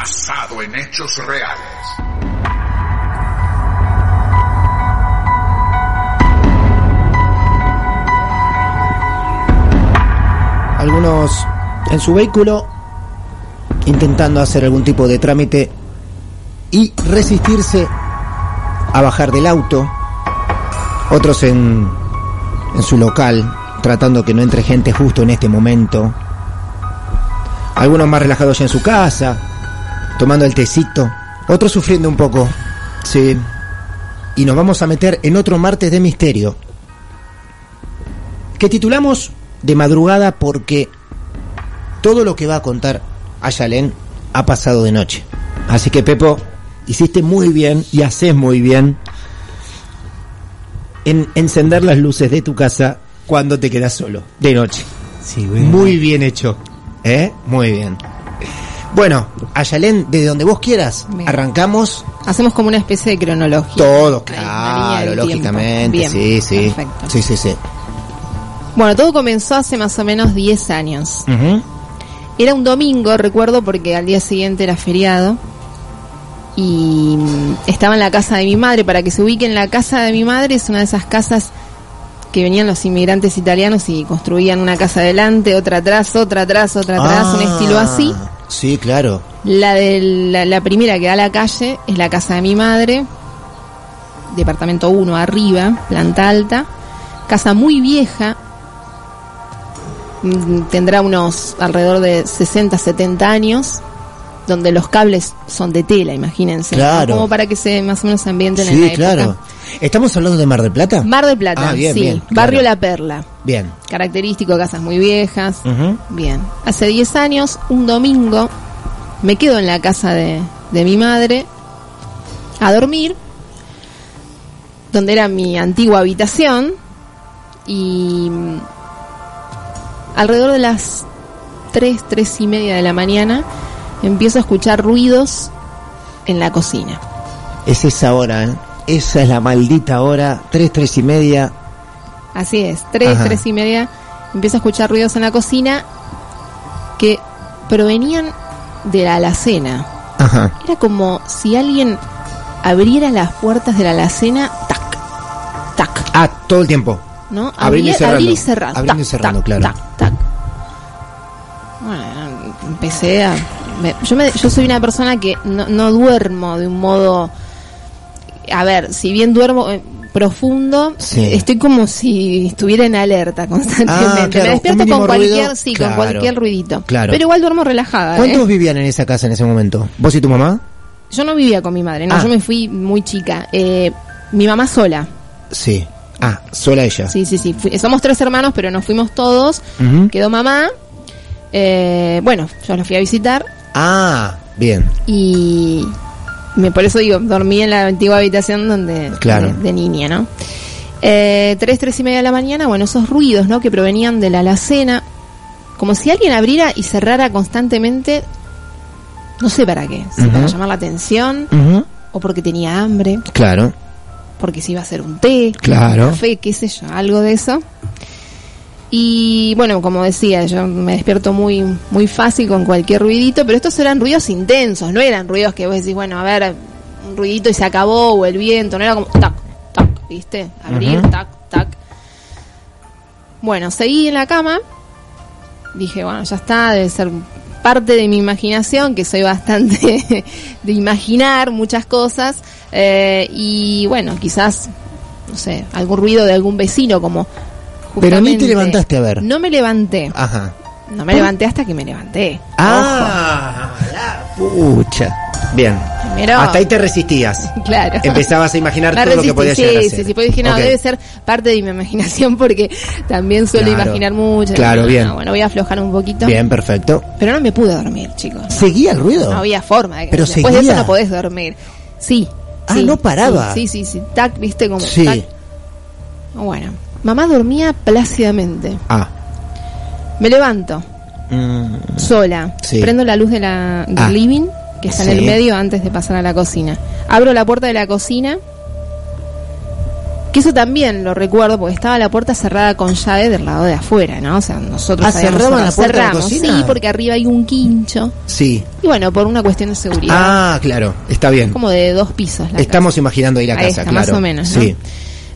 Basado en hechos reales. algunos en su vehículo intentando hacer algún tipo de trámite y resistirse a bajar del auto, otros en, en su local tratando que no entre gente justo en este momento, algunos más relajados ya en su casa, tomando el tecito, otros sufriendo un poco, sí, y nos vamos a meter en otro martes de misterio que titulamos de madrugada porque todo lo que va a contar Ayalén ha pasado de noche. Así que Pepo, hiciste muy bien y haces muy bien en encender las luces de tu casa cuando te quedas solo, de noche. Sí, bueno. Muy bien hecho. ¿Eh? Muy bien. Bueno, Ayalén, desde donde vos quieras, Bien. arrancamos Hacemos como una especie de cronología. todo, claro, lógicamente, tiempo. sí, Bien, sí. perfecto. Sí, sí, sí. Bueno, todo comenzó hace más o menos 10 años. Era un domingo, recuerdo, porque al día siguiente era feriado. Y estaba en la casa de mi madre. Para que se ubiquen, la casa de mi madre es una de esas casas que venían los inmigrantes italianos y construían una casa adelante, otra atrás, otra atrás, otra atrás, un Ah, estilo así. Sí, claro. La de la, la primera que da a la calle es la casa de mi madre, departamento 1 arriba, planta alta, casa muy vieja, mm, tendrá unos alrededor de 60, 70 años, donde los cables son de tela, imagínense, ¿no? Claro. como para que se más o menos ambienten en la Sí, época. claro. ¿Estamos hablando de Mar del Plata? Mar del Plata, Ah, bien, sí, bien, barrio. La Perla, Bien. característico, casas muy viejas. Bien, hace 10 años, un domingo, me quedo en la casa de, de mi madre a dormir, donde era mi antigua habitación, y mm, alrededor de las 3, 3 y media de la mañana, empiezo a escuchar ruidos en la cocina. Es esa hora, ¿eh? Esa es la maldita hora. Tres, tres y media. Así es, 3, Ajá. 3 y media, empiezo a escuchar ruidos en la cocina que provenían de la alacena. Ajá. Era como si alguien abriera las puertas de la alacena, tac, tac, Ah, todo el tiempo. ¿no? Abriendo y cerrando. abrir y cerrar. Abriendo y cerrando, tac, claro. Tac, tac. Bueno, empecé a... me- yo, me- yo soy una persona que no, no duermo de un modo... A ver, si bien duermo eh, profundo, Sí. estoy como si estuviera en alerta constantemente. Ah, claro, me despierto con cualquier, ruido, sí, claro. con cualquier ruidito. Claro. Pero igual duermo relajada. ¿eh? ¿Cuántos vivían en esa casa en ese momento? ¿Vos y tu mamá? Yo no vivía con mi madre, no, Ah. yo me fui muy chica. Eh, mi mamá sola. Sí. Ah, sola ella. Sí, sí, sí. Fui- somos tres hermanos, pero nos fuimos todos. Quedó mamá. Eh, bueno, yo la fui a visitar Ah, bien. y me, por eso digo, dormí en la antigua habitación donde Claro. de, de niña, ¿no? Eh, tres, tres y media de la mañana, bueno, esos ruidos, ¿no? Que provenían de la alacena, como si alguien abriera y cerrara constantemente No sé para qué. Si para llamar la atención o porque tenía hambre, Claro, porque se iba a hacer un té, Claro. un café, qué sé yo, algo de eso. Y bueno, como decía, yo me despierto muy muy fácil con cualquier ruidito, pero estos eran ruidos intensos, no eran ruidos que vos decís, bueno, a ver, un ruidito y se acabó, o el viento, no era como tac, tac, ¿viste? Abrir, tac, tac. Bueno, seguí en la cama, dije, bueno, ya está, debe ser parte de mi imaginación, que soy bastante de imaginar muchas cosas, eh, y bueno, quizás, no sé, algún ruido de algún vecino, como... Pero ni te justamente- levantaste a ver. No me levanté, Ajá. no me levanté hasta que me levanté. Ah, la pucha. Bien. Ojo. Primero- Hasta ahí te resistías. Claro. Empezabas a imaginar todo lo que resistí, podía sí, llegar a sí, porque dije, no, debe ser parte de mi imaginación porque también suelo Claro. imaginar mucho. Claro, bien. no, bueno, voy a aflojar un poquito. Bien, perfecto. Pero no me pude dormir, chicos. ¿Seguía el ruido? No había forma. De que Pero después de eso no podés dormir. Sí. Ah, sí, no paraba. Sí, sí, sí. Tac, viste como. Sí. tac. Bueno, mamá dormía plácidamente. Ah. Me levanto Mm, sola. Sí. Prendo la luz de la, del Ah. living, que está en el medio antes de pasar a la cocina. Abro la puerta de la cocina. Que eso también lo recuerdo porque estaba la puerta cerrada con llave del lado de afuera, ¿no? O sea, nosotros Ah, ¿cerraban la puerta de la Cerramos, cocina? Sí, porque arriba hay un quincho. sí. Y bueno, por una cuestión de seguridad. Ah, claro. Está bien. Como de dos pisos. La Estamos imaginando ahí la Ahí casa, está, claro. más o menos, ¿no? Sí.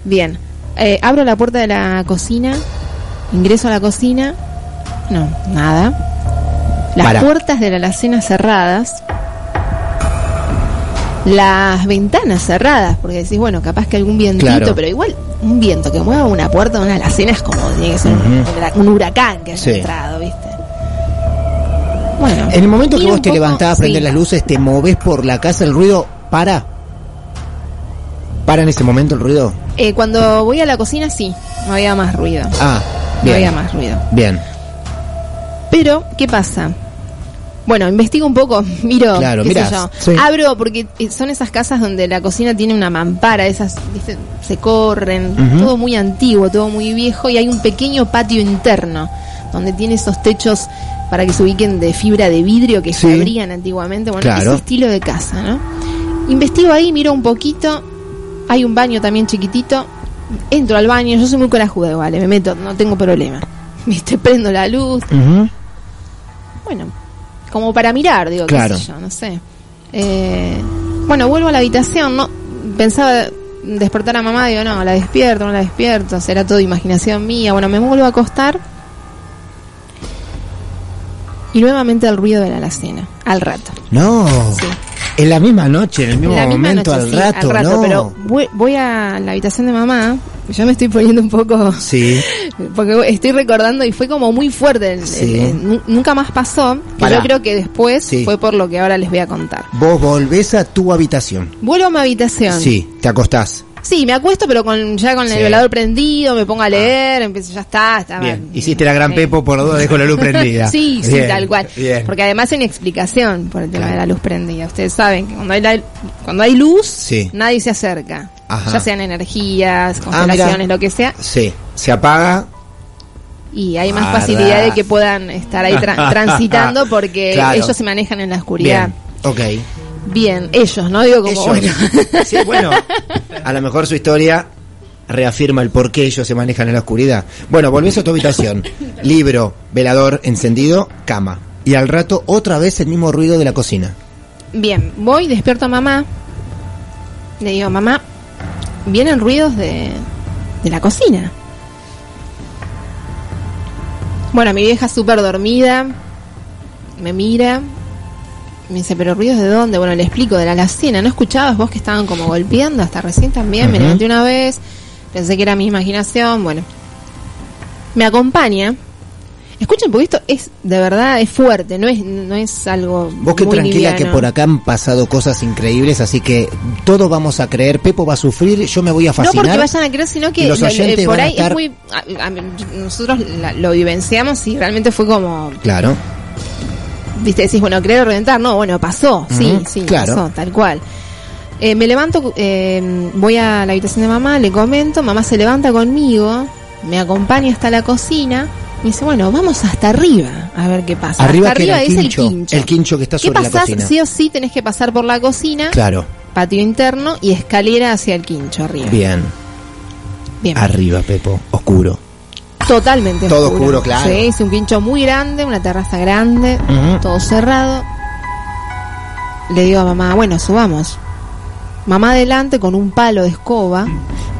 Bien. Eh, abro la puerta de la cocina, ingreso a la cocina. No, nada. Las Para. puertas de la alacena cerradas. Las ventanas cerradas, porque decís, bueno, capaz que algún vientito, Claro. pero igual un viento que mueva una puerta de una alacena es como tiene que ser un- huracán que haya Sí. entrado, ¿viste? Bueno. En el momento que vos te poco- levantás a prender sí. las luces, te moves por la casa, el ruido para. ¿Para en ese momento el ruido? Eh, cuando voy a la cocina, sí, no había más ruido. Ah, no había más ruido. Bien. Pero, ¿qué pasa? Bueno, investigo un poco, miro, Claro, qué sé mirás, yo. sí. Abro porque eh, son esas casas donde la cocina tiene una mampara, esas, ¿viste? se corren, todo muy antiguo, todo muy viejo y hay un pequeño patio interno donde tiene esos techos para que se ubiquen de fibra de vidrio que Sí. se abrían antiguamente, bueno, Claro. ese estilo de casa, ¿no? Investigo ahí, miro un poquito, hay un baño también chiquitito, entro al baño, yo soy muy corajuda, vale, me meto, no tengo problema. ¿Viste? Prendo la luz, bueno, como para mirar, digo, Claro. qué sé yo, no sé. Eh, bueno, vuelvo a la habitación, no pensaba despertar a mamá, digo, no, la despierto, no la despierto, será todo imaginación mía. Bueno, me vuelvo a acostar. Y nuevamente el ruido de la alacena, al rato. No. Sí. En la misma noche, en el mismo En momento, noche, al, sí, rato, al rato, no. pero voy, voy a la habitación de mamá, yo me estoy poniendo un poco Sí. porque estoy recordando y fue como muy fuerte. el- Sí. el- nunca más pasó. Que yo creo que después Sí. fue por lo que ahora les voy a contar. Vos volvés a tu habitación. Vuelvo a mi habitación. Sí, te acostás. Sí, me acuesto, pero con ya con Sí. el velador prendido, me pongo a leer, empiezo, ya está, está Bien. Hiciste la gran Sí. Pepo por dos, dejo la luz prendida. Sí, sí, Bien, tal cual. Bien. Porque además hay una explicación por el tema de la luz prendida. Ustedes saben que cuando hay, la- cuando hay luz, Sí. nadie se acerca. Ajá. Ah, Ya sean energías, mira. constelaciones, lo que sea. Sí, se apaga. Y hay más facilidad de que puedan estar ahí tra- transitando porque Claro. ellos se manejan en la oscuridad. Bien, ok. Bien, ellos, ¿no? Digo como, Ellos. bueno. Sí, bueno, a lo mejor su historia reafirma el por qué ellos se manejan en la oscuridad. Bueno, volvés a tu habitación. Libro, velador encendido, cama. Y al rato otra vez el mismo ruido de la cocina. Bien, voy, despierto a mamá. Le digo, mamá, vienen ruidos de, de la cocina. Bueno, mi vieja súper dormida, me mira, me dice, pero ruidos de dónde? Bueno, le explico, de la alacena. ¿No escuchabas vos que estaban como golpeando hasta recién también? Me levanté una vez, pensé que era mi imaginación, bueno. Me acompaña. Escuchen, porque esto es, de verdad, es fuerte, no es, no es algo Vos que muy tranquila que por acá han pasado cosas increíbles, así que todos vamos a creer, Pepo va a sufrir, yo me voy a No fascinar. porque vayan a creer, sino que los lo- oyentes por ahí estar- es muy... a- a- nosotros la- lo vivenciamos y realmente fue como... Claro. Viste, decís, bueno, creer o reventar. No, bueno, pasó. Sí, sí, claro. pasó, tal cual. Eh, me levanto, eh, voy a la habitación de mamá, le comento, mamá se levanta conmigo, me acompaña hasta la cocina Me dice, bueno, vamos hasta arriba a ver qué pasa. Arriba hasta arriba el es quincho, el quincho. el quincho que está ¿Qué sobre la pasás? cocina. Sí o sí tenés que pasar por la cocina, Claro, patio interno y escalera hacia el quincho arriba. bien. Bien. Arriba, Pepo, oscuro. Totalmente Todo oscuro, claro. Sí, es un quincho muy grande, una terraza grande, todo cerrado. Le digo a mamá, bueno, subamos. Mamá adelante con un palo de escoba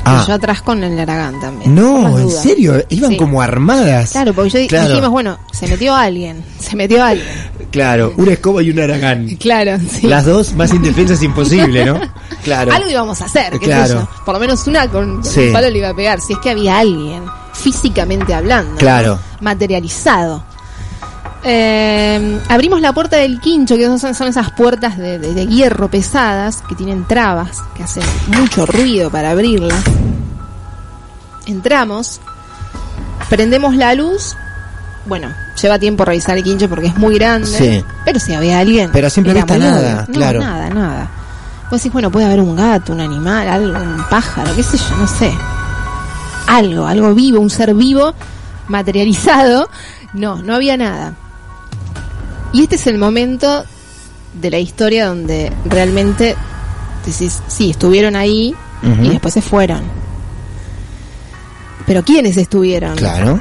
Ah. y yo atrás con el aragán también. No, en serio, iban Sí. como armadas. Claro, porque yo Claro. dijimos, bueno, se metió alguien, se metió alguien. Claro, una escoba y un aragán. Claro, sí. Las dos más indefensas imposible, ¿no? Claro. Algo íbamos a hacer, qué sé Claro. yo. Por lo menos una con, con Sí. un palo le iba a pegar. Si es que había alguien, físicamente hablando. Claro. Materializado. Eh, abrimos la puerta del quincho, que son, son esas puertas de, de- de hierro pesadas, que tienen trabas, que hacen mucho ruido para abrirlas. Entramos, prendemos la luz. Bueno, lleva tiempo revisar el quincho porque es muy grande. Sí. Pero si había alguien. Pero vista muy nada. No, claro. nada, nada. Vos decís, bueno, puede haber un gato, un animal, algo, un pájaro, qué sé yo, no sé. Algo, algo vivo, un ser vivo, materializado. No, no había nada. Y este es el momento de la historia donde realmente decís, sí, estuvieron ahí y después se fueron. Pero ¿quiénes estuvieron? Claro.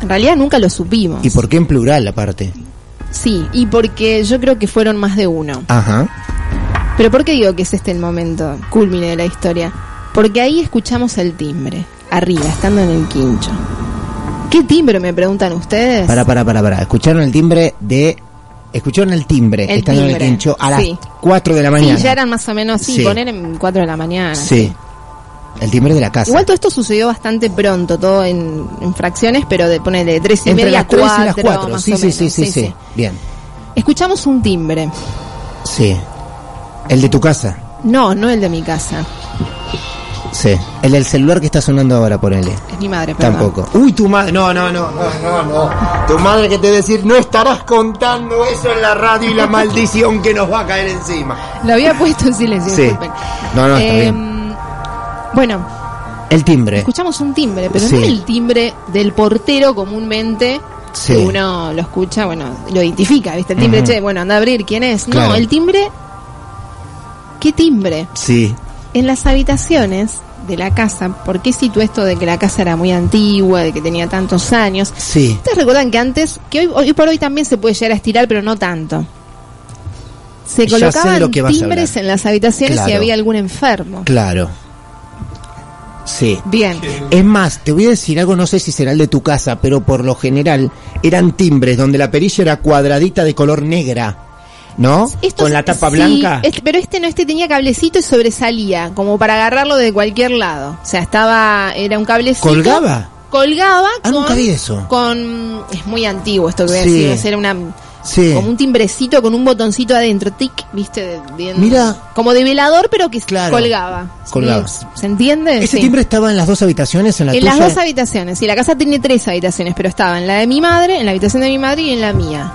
En realidad nunca lo supimos. ¿Y por qué en plural aparte? Sí, y porque yo creo que fueron más de uno. Ajá. Pero ¿por qué digo que es este el momento culmine de la historia? Porque ahí escuchamos el timbre, arriba, estando en el quincho. ¿Qué timbre me preguntan ustedes? Para, para, para, para. Escucharon el timbre de... Escucharon el timbre, El estando en el quincho a las sí. 4 de la mañana. Sí, ya eran más o menos, sí, Sí. poner en 4 de la mañana. Sí. El timbre de la casa. Igual todo esto sucedió bastante pronto, todo en, en fracciones, pero de poner de 3 y Entre media a las 3 4, y las 4. más Sí, o sí, sí, sí, sí. Bien. Escuchamos un timbre. Sí. El de tu casa. No, no el de mi casa. Sí. El del celular que está sonando ahora, ponele. Es mi madre, perdón. Tampoco. Uy, tu madre. No, no, no, no, no, no. Tu madre que te decir, no estarás contando eso en la radio y la maldición que nos va a caer encima. Lo había puesto en silencio, Sí. disculpen. No, no, está Eh, bien. Bueno, El timbre. escuchamos un timbre, pero Sí. no el timbre del portero comúnmente. Sí. Que uno lo escucha, bueno, lo identifica, ¿viste? El timbre, che, bueno, anda a abrir, ¿quién es? Claro. No, el timbre. ¿Qué timbre? Sí. En las habitaciones de la casa, ¿por qué cito esto de que la casa era muy antigua, de que tenía tantos años? Sí. Ustedes recuerdan que antes, que hoy, hoy por hoy también se puede llegar a estirar, pero no tanto. Se colocaban lo que timbres en las habitaciones si Claro. había algún enfermo. Claro. Sí. Bien. Es más, te voy a decir algo, no sé si será el de tu casa, pero por lo general eran timbres donde la perilla era cuadradita de color negra, ¿no? Estos- Con la tapa sí, blanca. este- pero este no, este tenía cablecito y sobresalía, como para agarrarlo de cualquier lado. O sea, estaba, era un cablecito. ¿Colgaba? Colgaba Ah, con, nunca vi eso. con, es muy antiguo esto que voy a Sí. decir, era una, Sí. como un timbrecito con un botoncito adentro, tic, viste, bien, Mira. como de velador, pero que Claro. colgaba. Colgaba. ¿Se- ¿Se entiende? Ese Sí. timbre estaba en las dos habitaciones, en la En tuya. las dos habitaciones, sí, la casa tiene tres habitaciones, pero estaba en la de mi madre, en la habitación de mi madre y en la mía.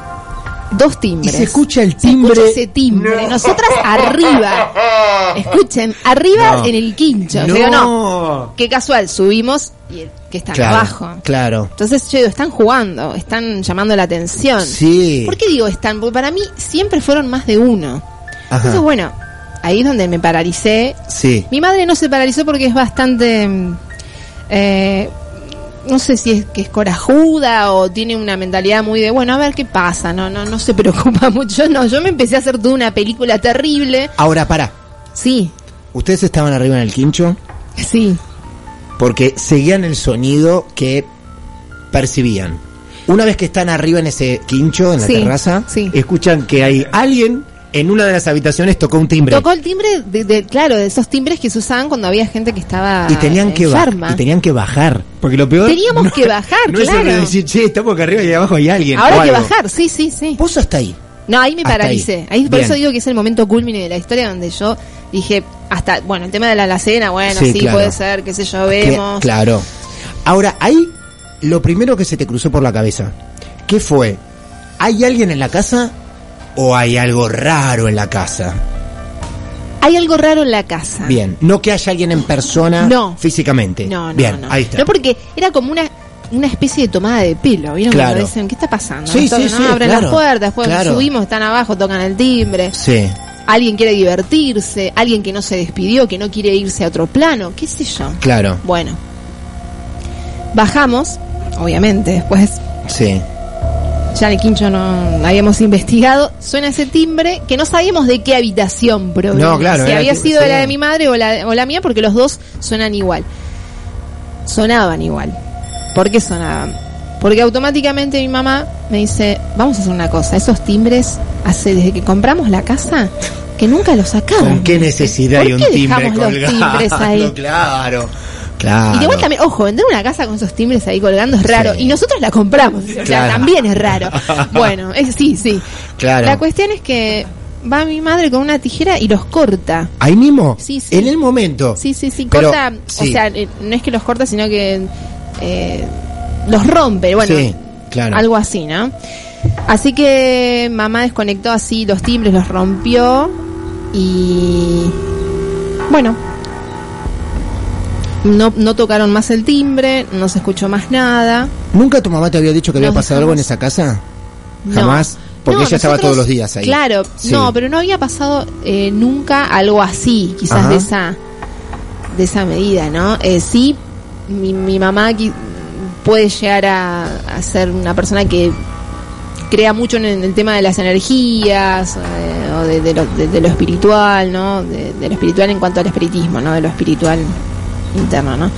Dos y timbres. se escucha el Se timbre. escucha ese timbre. Nosotras arriba. Escuchen, arriba No. en el quincho. No. Digo, no. Qué casual, subimos y el que está Claro, abajo. Claro. Entonces yo digo, están jugando, están llamando la atención. Sí. ¿Por qué digo están? Porque para mí siempre fueron más de uno. Ajá. Entonces, bueno, ahí es donde me paralicé. Sí. Mi madre no se paralizó porque es bastante... mm, eh, no sé si es que es corajuda o tiene una mentalidad muy de, bueno, a ver qué pasa, no no no se preocupa mucho. No, yo me empecé a hacer toda una película terrible. Ahora, para. Sí, ¿Ustedes estaban arriba en el quincho? sí. Porque seguían el sonido que percibían. Una vez que están arriba en ese quincho, en la Sí, terraza, sí. escuchan que hay alguien en una de las habitaciones tocó un timbre. Tocó el timbre de, de- claro, de esos timbres que se usaban cuando había gente que estaba y tenían que enferma. y tenían que bajar. Porque lo peor Teníamos no- que bajar, no es claro. solo decir, che, estamos acá arriba y abajo hay alguien. Ahora o hay que bajar, sí, sí, sí. Vos hasta ahí. No, ahí me paralicé. ahí. Ahí, por Bien. eso digo que es el momento culmine de la historia donde yo dije, hasta, bueno, el tema de la alacena, bueno, Sí, sí, claro. puede ser, qué sé yo, Que- vemos. claro. Ahora, ahí lo primero que se te cruzó por la cabeza, ¿qué fue? ¿Hay alguien en la casa o hay algo raro en la casa? Hay algo raro en la casa. Bien, no que haya alguien en persona No. físicamente. No, no, Bien, no. ahí está. No, porque era como una una especie de tomada de pelo. ¿Vieron? Claro. Cuando dicen, ¿qué está pasando? Sí, sí, ¿no? sí, Abren claro. las puertas, después Claro. subimos, están abajo, tocan el timbre. Sí. Alguien quiere divertirse, alguien que no se despidió, que no quiere irse a otro plano, qué sé yo. Claro. Bueno, bajamos, obviamente, después Sí. Ya en el quincho no habíamos investigado, suena ese timbre que no sabíamos de qué habitación provenía. No, claro, si había sido la de mi madre o la, o la mía, porque los dos suenan igual. Sonaban igual. ¿Por qué sonaban? Porque automáticamente mi mamá me dice, vamos a hacer una cosa, esos timbres, hace desde que compramos la casa, que nunca los sacamos. ¿Con qué necesidad ¿Por hay un timbre dejamos los colgado? timbres ahí? Claro. Claro. Y de vuelta también, ojo, vender una casa con esos timbres ahí colgando es raro. Sí. Y nosotros la compramos. O sea, también es raro. Bueno, es, sí, sí. Claro. La cuestión es que va mi madre con una tijera y los corta. Ahí mismo. Sí, sí. En el momento. Sí, sí, sí. Pero, Corta, sí. o sea, eh, no es que los corta, sino que eh, los rompe. Bueno, Sí, claro. algo así, ¿no? Así que mamá desconectó así los timbres, los rompió y bueno, no, no tocaron más el timbre, no se escuchó más nada. ¿Nunca tu mamá te había dicho que había pasado algo en esa casa? No. Jamás. Porque No, ella estaba todos los días ahí. Claro, Sí. no, pero no había pasado eh, nunca algo así, quizás Ajá. de esa de esa medida, ¿no? Eh, sí, mi, mi mamá puede llegar a, a ser una persona que crea mucho en el, tema de las energías eh, o de, de lo, de- de lo espiritual, ¿no? De lo espiritual en cuanto al espiritismo, ¿no? De lo espiritual interno, ¿no?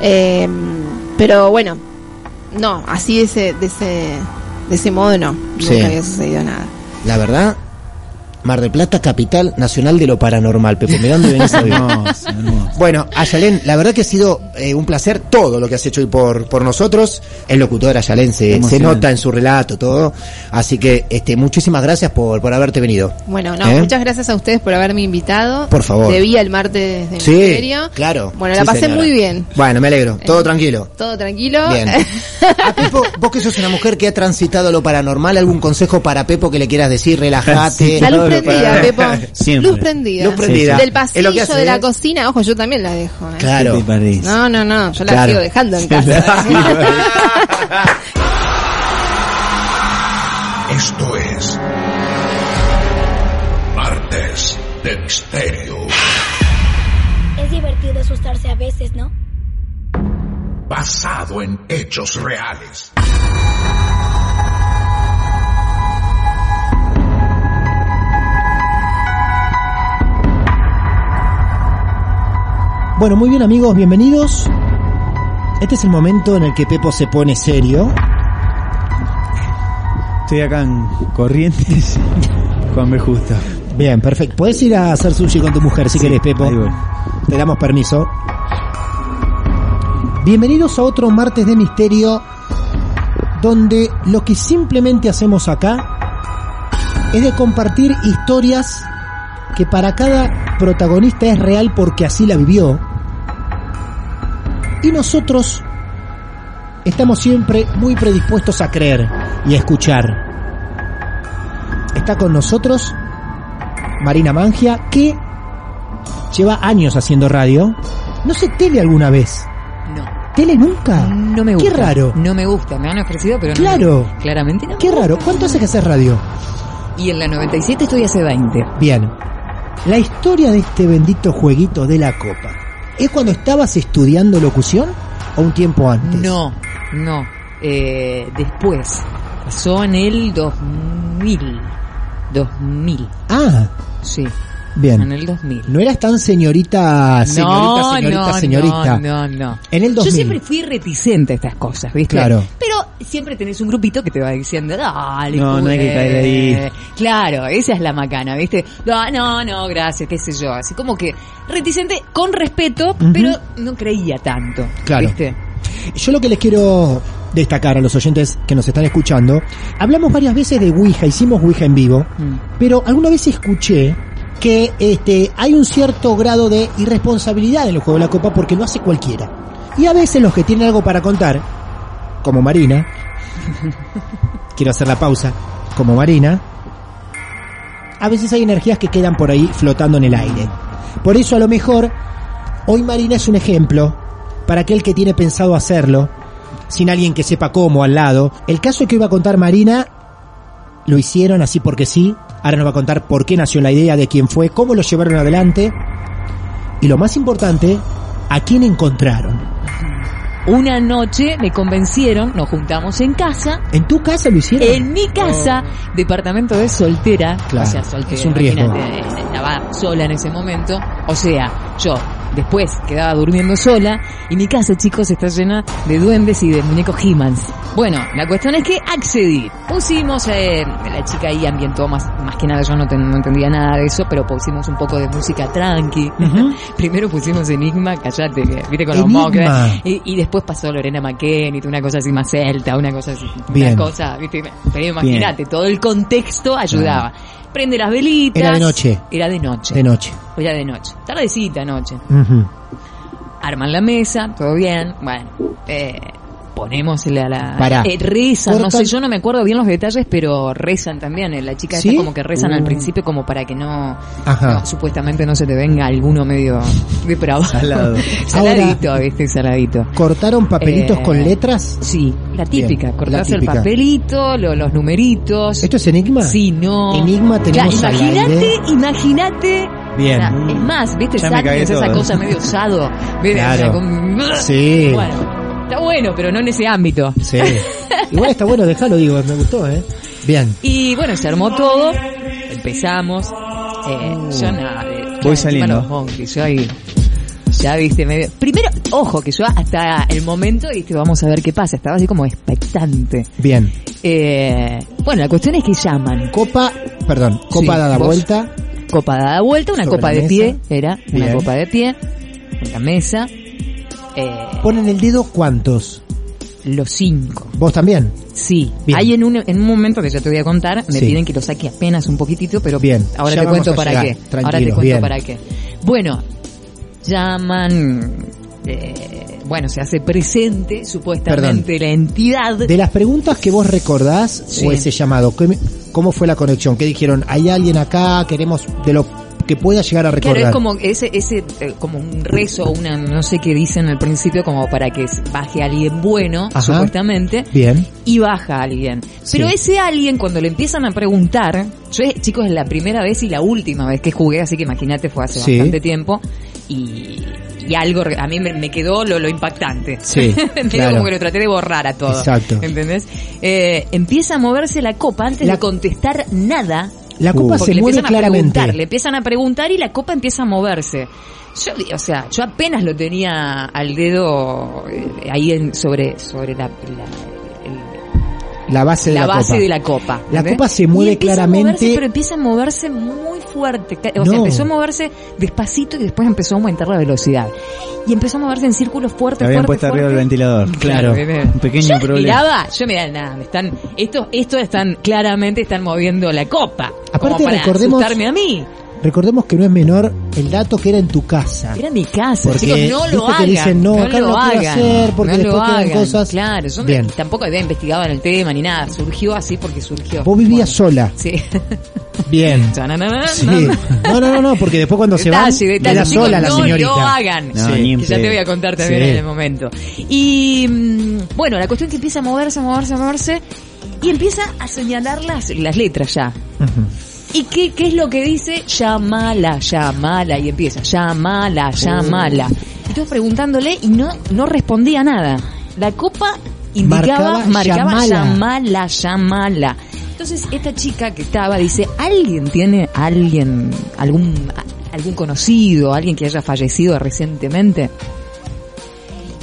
Eh, pero bueno, no, así de ese, de ese, de ese modo no, Sí. nunca había sucedido nada. La verdad, Mar del Plata, capital nacional de lo paranormal. Pepe, ¿me dónde venís a vivir? Hermoso, hermoso. Bueno, Ayalén, la verdad que ha sido eh, un placer todo lo que has hecho hoy por, por nosotros. El locutor Ayalén se, nota en su relato, todo. Así que este, muchísimas gracias por, por haberte venido. Bueno, no, ¿Eh? muchas gracias a ustedes por haberme invitado. Por favor. Debía el martes de Sí, misterio. claro. Bueno, la Sí, pasé señora. muy bien. Bueno, me alegro. Todo tranquilo. Todo tranquilo. Bien. A Pepo, vos que sos una mujer que ha transitado lo paranormal, ¿algún consejo para Pepo que le quieras decir? Relájate. prendida, Pepo. Siempre. Luz prendida. Luz prendida. Del pasillo, de la ¿eh? cocina. Ojo, yo también la dejo. ¿eh? Claro. ¿Qué te parece? No, no, no. Yo la Claro. sigo dejando en casa. Esto es Martes de Misterio. Es divertido asustarse a veces, ¿no? Basado en hechos reales. Bueno, muy bien amigos, bienvenidos. Este es el momento en el que Pepo se pone serio. Estoy acá en Corrientes con me justa. Bien, perfecto. Puedes ir a hacer sushi con tu mujer si querés, Pepo. Te damos permiso. Bienvenidos a otro martes de misterio donde lo que simplemente hacemos acá es de compartir historias que para cada protagonista es real porque así la vivió. Y nosotros estamos siempre muy predispuestos a creer y a escuchar. Está con nosotros Marina Mangia, que lleva años haciendo radio. No sé tele alguna vez. No. ¿Tele nunca? No me Qué gusta. raro. No me gusta. Me han ofrecido, pero no. Claro. me- claramente no. Qué raro. ¿Cuánto hace que haces radio? Y en la 97 estoy hace 20. Bien. La historia de este bendito jueguito de la copa. ¿Es cuando estabas estudiando locución o un tiempo antes? No, no. Eh, después. Pasó en el 2000. 2000. Ah, Sí. Bien. En el 2000. No eras tan señorita, señorita, no, señorita, no, señorita. No, no, no. En el 2000. Yo siempre fui reticente a estas cosas, ¿viste? Claro. Pero siempre tenés un grupito que te va diciendo, dale, No, no hay que pues". caer ahí. Claro, esa es la macana, ¿viste? No, no, no, gracias, qué sé yo. Así como que reticente con respeto, pero no creía tanto. Claro. ¿Viste? Yo lo que les quiero destacar a los oyentes que nos están escuchando, hablamos varias veces de Ouija, hicimos Ouija en vivo, Mm. pero alguna vez escuché que este hay un cierto grado de irresponsabilidad en el juego de la copa porque lo hace cualquiera. Y a veces los que tienen algo para contar, como Marina, quiero hacer la pausa, como Marina, a veces hay energías que quedan por ahí flotando en el aire. Por eso a lo mejor hoy Marina es un ejemplo para aquel que tiene pensado hacerlo. sin alguien que sepa cómo al lado. El caso que iba a contar Marina, lo hicieron así porque sí. Ahora nos va a contar por qué nació la idea, de quién fue, cómo lo llevaron adelante. Y lo más importante, a quién encontraron. Una noche me convencieron, nos juntamos en casa. ¿En tu casa lo hicieron? En mi casa, departamento de soltera. Claro, o sea, soltera. es un riesgo. Estaba sola en ese momento. O sea, yo después quedaba durmiendo sola. Y mi casa, chicos, está llena de duendes y de muñecos He-Mans. Bueno, la cuestión es que accedí. Pusimos, eh, la chica ahí ambientó más, más que nada, yo no, ten- no entendía nada de eso, pero pusimos un poco de música tranqui. Primero pusimos Enigma, callate, viste con los mocos. Y, y después pasó Lorena McKenny, una cosa así más celta, una cosa así. Bien. Una cosa, viste, pero imagínate, todo el contexto ayudaba. Prende las velitas. Era de noche. Era de noche. De noche. Era de noche. Tardecita noche. Ujú. Arman la mesa, todo bien. Bueno, eh, ponemos la... la Pará. eh, rezan, no sé, yo no me acuerdo bien los detalles, pero rezan también. eh, La chica ¿Sí? está como que rezan al Uh. principio como para que no, Ajá. no, supuestamente no se te venga alguno medio depravado. Salado. saladito, viste, saladito. ¿Cortaron papelitos Eh, con letras? Sí, la típica, Bien, cortarse la el papelito, lo- los numeritos. ¿Esto es Enigma? Sí, no. Enigma tenemos Claro, Imagínate, imagínate. Bien. O sea, es más, viste, Sadness, esa todo. cosa medio osado. Claro. O sea, con- Sí. Bueno, está bueno, pero no en ese ámbito. Sí. Igual está bueno, déjalo, digo, me gustó, ¿eh? Bien. Y bueno, se armó todo, empezamos. Eh, yo nada, de- Voy saliendo. monkeys, yo ahí, ya viste, medio... Primero, ojo, que yo hasta el momento, viste, vamos a ver qué pasa, estaba así como expectante. Bien. Eh, bueno, la cuestión es que llaman. Copa, perdón, copa Sí, dada vos- vuelta. Copa dada vuelta, una copa de mesa. pie, era una copa de pie, en la mesa, eh, Ponen el dedo cuántos. los cinco. ¿Vos también? Sí, Bien. hay en un, en un momento que ya te voy a contar, me Sí. piden que lo saque apenas un poquitito, pero Bien, ahora ya te cuento para llegar, qué. Ahora te cuento bien. para qué. Bueno, llaman, eh, bueno, se hace presente supuestamente la entidad. De las preguntas que vos recordás Sí. o ese llamado, ¿qué- ¿cómo fue la conexión? ¿Qué dijeron? ¿Hay alguien acá? Queremos de lo que pueda llegar a recordar. Claro, es como ese, ese, eh, como un rezo, una, no sé qué dicen al principio, como para que baje alguien bueno, Ajá. supuestamente. Bien. y baja alguien. Pero Sí. ese alguien, cuando le empiezan a preguntar, yo, eh, chicos, es la primera vez y la última vez que jugué, así que imagínate, fue hace Sí. bastante tiempo, y, y algo, a mí me, quedó lo, lo impactante. Sí, claro. como que lo traté de borrar a todo. Exacto. ¿Entendés? Eh, empieza a moverse la copa antes La- de contestar nada. La copa porque se le mueve empiezan a preguntar, le empiezan a preguntar y la copa empieza a moverse. Yo, o sea, yo apenas lo tenía al dedo eh, ahí en- sobre, sobre la, La base de la, la, base copa. de la copa. La copa se mueve Y empieza a claramente. moverse, pero empieza a moverse muy fuerte. O sea, No. empezó a moverse despacito y después empezó a aumentar la velocidad. Y empezó a moverse en círculos fuertes, Te habían fuertes, puesto arriba del ventilador. Claro. bebé. Un pequeño yo problema. miraba, yo miraba, nada, me están, esto, esto están, claramente están moviendo la copa. Aparte, como para recordemos- asustarme a mí. Recordemos que no es menor el dato que era en tu casa. Era mi casa, Porque, chicos, no lo que hagan. dicen, no, acá lo no quiero hagan. hacer, porque no después lo hagan. cosas. Claro, yo me- Bien. tampoco había investigado en el tema ni nada. Surgió así porque surgió. Vos vivías sola. Sí. Bien. Sí. no, no. No, no, no, no, porque después cuando se queda chicos, sola la no señorita. lo hagan. No, Sí. Que ya te voy a contar también Sí. en el momento. Y mm, bueno, la cuestión que empieza a moverse, a moverse, a moverse y empieza a señalar las, las letras ya. Ujú. ¿Y qué, qué es lo que dice? Llamala, llamala. Y empieza, llamala, llamala. Y todos preguntándole y no, no respondía nada. La copa indicaba, Marcaba, marcaba, llamala. llamala. Entonces esta chica que estaba dice, ¿alguien tiene alguien, algún, algún conocido, alguien que haya fallecido recientemente?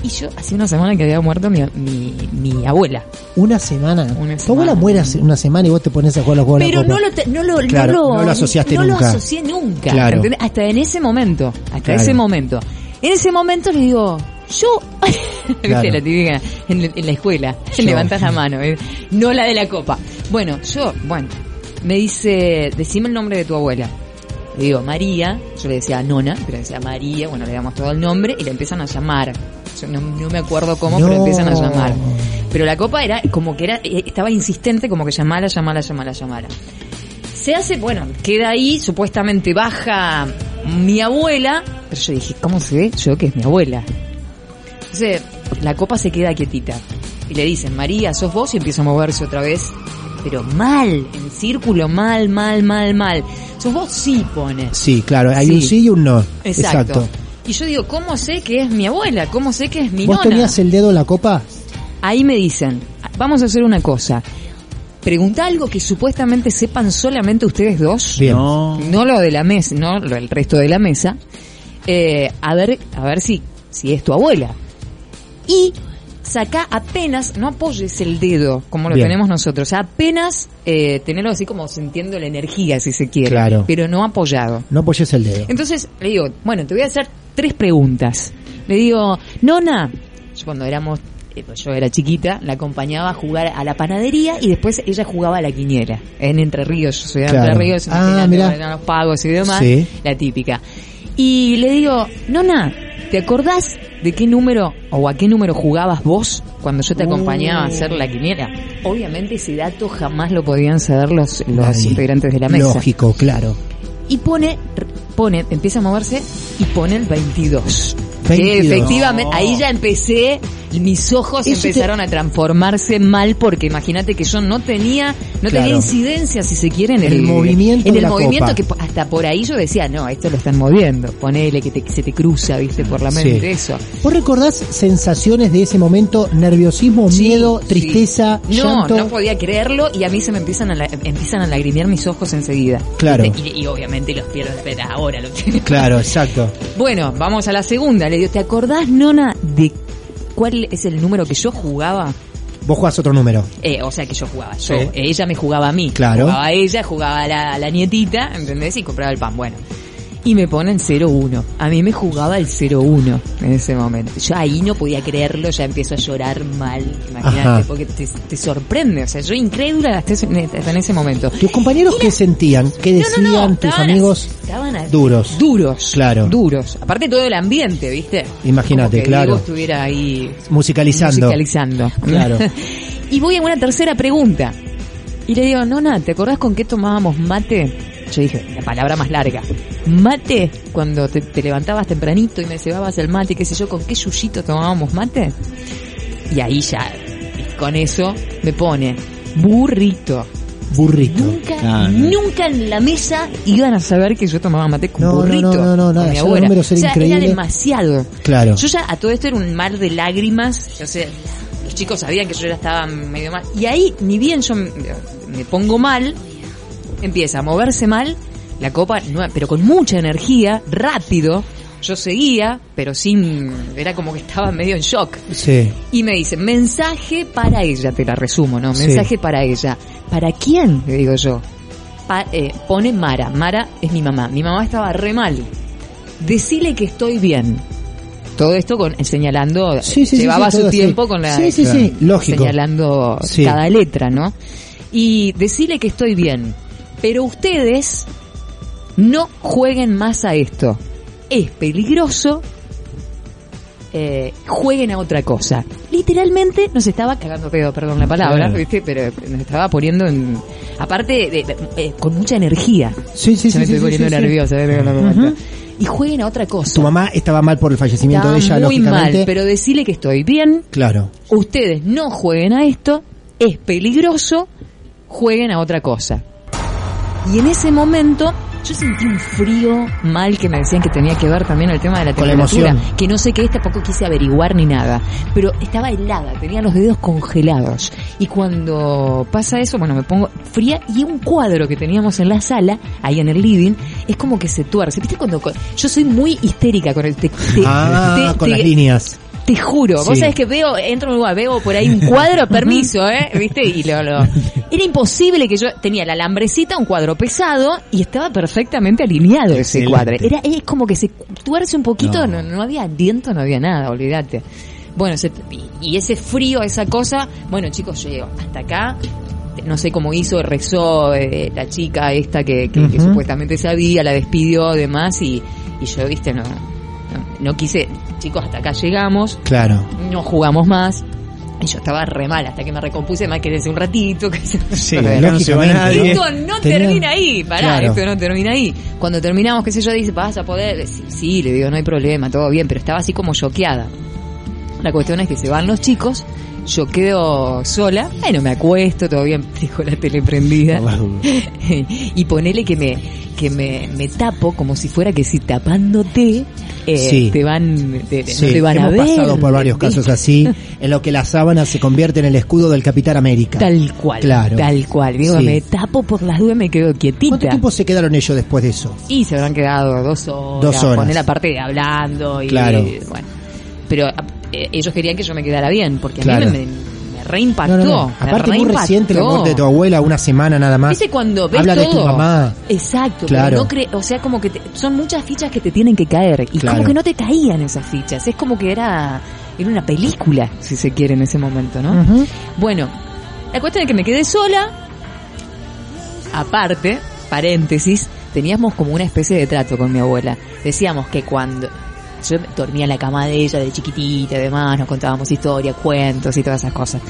Y yo, hace una semana que había muerto mi, mi, mi abuela. Una semana. Una Tu abuela muere hace una semana y vos te pones a jugar los juegos de la Pero copa. no lo, te- no lo, Claro, no lo, no lo asociaste no nunca. lo asocié nunca. Hasta en ese momento. Hasta Claro. ese momento. En ese momento le digo, yo, Claro. viste la típica en, en la escuela, Yo. levantas la mano, ¿eh? no la de la copa. Bueno, yo, bueno, me dice, decime el nombre de tu abuela. Le digo, María, yo le decía Nona, pero le decía María, bueno, le damos todo el nombre y la empiezan a llamar. No, no me acuerdo cómo, pero empiezan a llamar. Pero la copa era como que era, eh, estaba insistente, como que llamala, llamala, llamala, llamala. Se hace, bueno, queda ahí, supuestamente baja mi abuela, pero yo dije, ¿cómo se ve? Yo que es mi abuela. Entonces, la copa se queda quietita. y le dicen, María, sos vos y empieza a moverse otra vez. Pero mal, en círculo, mal, mal, mal, mal. Sos vos sí pone. Sí, claro, hay Sí. un sí y un no. Exacto. Y yo digo, ¿cómo sé que es mi abuela? ¿Cómo sé que es mi ¿Vos nona? tenías el dedo en la copa? Ahí me dicen, vamos a hacer una cosa. Pregunta algo que supuestamente sepan solamente ustedes dos. Bien. No. No lo de la mesa, no lo del resto de la mesa. Eh, a ver, a ver si, si es tu abuela. Y saca apenas, no apoyes el dedo como lo Bien. tenemos nosotros, apenas eh, tenerlo así como sintiendo la energía si se quiere, Claro. pero no apoyado. No apoyes el dedo. Entonces le digo, bueno, te voy a hacer tres preguntas. Le digo, Nona, yo cuando éramos, eh, pues yo era chiquita, la acompañaba a jugar a la panadería y después ella jugaba a la quiniela. En Entre Ríos, yo soy de Claro. Entre Ríos, Ah, los pagos y demás, Sí. la típica. Y le digo, Nona, ¿te acordás de qué número o a qué número jugabas vos cuando yo te acompañaba a hacer la quiniela? Obviamente ese dato jamás lo podían saber los, los integrantes de la mesa Lógico, claro. y pone, pone, empieza a moverse y pone el 22. 22. Que efectivamente, ahí ya empecé, mis ojos Eso te- empezaron a transformarse mal porque imagínate que yo no tenía, no Claro. tenía incidencia, si se quiere, en el, El movimiento en el movimiento copa. que hasta por ahí yo decía, no, esto lo están moviendo, ponele que te- se te cruza, viste, por la mente, Sí. eso. ¿Vos recordás sensaciones de ese momento? Nerviosismo, Sí, miedo, sí. tristeza, No, llanto. no podía creerlo y a mí se me empiezan a, la- empiezan a lagrimear mis ojos enseguida. Claro. Y, y obviamente los pierdo, ahora lo tengo. Claro, exacto. Bueno, vamos a la segunda. Le digo, ¿te acordás, Nona, de cuál es el número que yo jugaba? Vos jugás otro número. Eh, o sea, que yo jugaba. Yo, Sí. eh, ella me jugaba a mí. Claro. Jugaba a ella, jugaba a la, a la nietita, ¿entendés? Y compraba el pan. Bueno. Y me ponen 0-1. A mí me jugaba el 0-1 en ese momento. Yo ahí no podía creerlo, ya empiezo a llorar mal, imagínate, Ajá. porque te, te sorprende. O sea, yo incrédula hasta en ese momento. ¿Tus compañeros qué sentían? ¿Qué decían no, no, tus amigos? así, estaban así, Duros. Duros. Claro. Duros. Aparte todo el ambiente, ¿viste? Imagínate, claro. Diego estuviera ahí Musicalizando. musicalizando. Claro. y voy a una tercera pregunta. Y le digo, Nona, ¿te acordás con qué tomábamos mate? Yo dije, la palabra más larga. Mate, cuando te, te levantabas tempranito y me cebabas el mate, qué sé yo, ¿con qué yuyito tomábamos mate? Y ahí ya, con eso, me pone burrito. Burrito. Nunca, Ah, no. nunca en la mesa iban a saber que yo tomaba mate con No, no, burrito. no, no, no, nada, mi abuela. o sea, increíble. era demasiado. Claro. Yo ya a todo esto era un mar de lágrimas. Yo sé, los chicos sabían que yo ya estaba medio mal. Y ahí, ni bien yo me, me pongo mal, empieza a moverse mal, la copa, pero con mucha energía, rápido. Yo seguía, pero sin. Era como que estaba medio en shock. Sí. Y me dice, mensaje para ella, te la resumo, ¿no? Sí. Mensaje para ella. ¿Para quién? Le digo yo. Pa- eh, pone Mara. Mara es mi mamá. Mi mamá estaba re mal. Decile que estoy bien. Todo esto con señalando, Sí, sí, sí, llevaba su así. tiempo con la Sí, sí, sí, lógico. señalando cada letra, ¿no? Y decirle que estoy bien. Pero ustedes no jueguen más a esto. Es peligroso. Eh, jueguen a otra cosa. Literalmente nos estaba cagando pedo, perdón la palabra, Claro. ¿viste? Pero nos estaba poniendo en. Aparte, de- de- eh, con mucha energía. Sí, sí, Ya sí. me sí, estoy sí, poniendo sí, nerviosa. ¿eh? Y jueguen a otra cosa. Tu mamá estaba mal por el fallecimiento Estaba de ella, muy lógicamente. mal, pero decirle que estoy bien. Claro. Ustedes no jueguen a esto, es peligroso, jueguen a otra cosa. Y en ese momento yo sentí un frío mal que me decían que tenía que ver también el tema de la temperatura, que no sé qué, tampoco quise averiguar ni nada, pero estaba helada, tenía los dedos congelados. Y cuando pasa eso, bueno, me pongo fría y un cuadro que teníamos en la sala, ahí en el living, es como que se tuerce. ¿Viste cuando yo soy muy histérica con el te, te- Ah, te- con las líneas. Te juro, Sí. vos sabés que veo, entro en un lugar, veo por ahí un cuadro, permiso, ¿eh? ¿Viste? Y lo, lo- Era imposible que yo tenía la alambrecita, un cuadro pesado, y estaba perfectamente alineado ese Excelente. cuadro. Era, es como que se tuerce un poquito, No. no, no había aliento, no había nada, olvídate. Bueno, se- y- ese frío, esa cosa, bueno chicos, llego hasta acá, no sé cómo hizo, rezó eh, la chica esta que, que- que supuestamente sabía, la despidió, demás, y, y yo, viste, no, no, no quise, chicos, hasta acá llegamos, Claro. no jugamos más. Y yo estaba re mal hasta que me recompuse, más que desde un ratito. Que Sí, no se va nadie. esto no Tenía- termina ahí, pará, Claro. esto no termina ahí. Cuando terminamos, qué sé yo, dice, vas a poder, sí, sí, le digo, no hay problema, todo bien, pero estaba así como choqueada. La cuestión es que se van los chicos, yo quedo sola, bueno, me acuesto, todavía dejo la tele prendida. y ponele que me, que me, me tapo como si fuera que si tapándote, eh, Sí. te van, te, Sí, no te van a hemos ver. pasado por varios casos así, en lo que la sábana se convierte en el escudo del Capitán América. Tal cual, Claro. tal cual. Digo, Sí. me tapo por las dudas, me quedo ¿Cuánto quietita. tiempo se quedaron ellos después de eso? Y se habrán quedado dos horas, Dos horas. poner aparte de hablando y Claro. bueno. Pero eh, ellos querían que yo me quedara bien, porque a mí me, reimpactó. No, no, no. me Aparte muy reciente la muerte de tu abuela, una semana nada más. ¿Viste cuando ves Habla de tu mamá. Exacto, Claro. pero no cre o sea, como que te- son muchas fichas que te tienen que caer y Claro. como que no te caían esas fichas. Es como que era era una película, si se quiere en ese momento, ¿no? Bueno, la cuestión es que me quedé sola. Aparte, paréntesis, teníamos como una especie de trato con mi abuela. Decíamos que cuando yo dormía en la cama de ella de chiquitita y demás, nos contábamos historias, cuentos y todas esas cosas.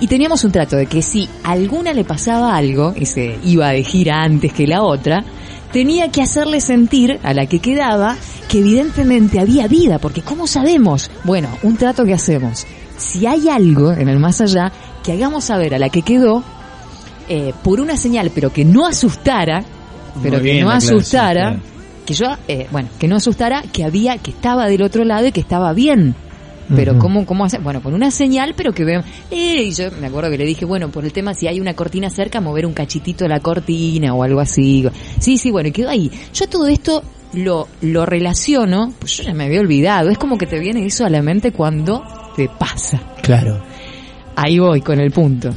Y teníamos un trato de que si a alguna le pasaba algo y se iba de gira antes que la otra, tenía que hacerle sentir a la que quedaba que evidentemente había vida, porque ¿cómo sabemos? Bueno, un trato que hacemos. Si hay algo en el más allá, que hagamos saber a la que quedó eh, por una señal, pero que no asustara, pero Muy que bien no asustara, claro. Que yo, eh, bueno, que no asustara, que había, que estaba del otro lado y que estaba bien. Pero cómo, cómo hacer, bueno, con una señal, pero que vean, eh, y yo me acuerdo que le dije, bueno, por el tema si hay una cortina cerca, mover un cachitito la cortina o algo así. Sí, sí, bueno, y quedó ahí. Yo todo esto lo, lo relaciono, pues yo ya me había olvidado, es como que te viene eso a la mente cuando te pasa. Claro. Ahí voy con el punto.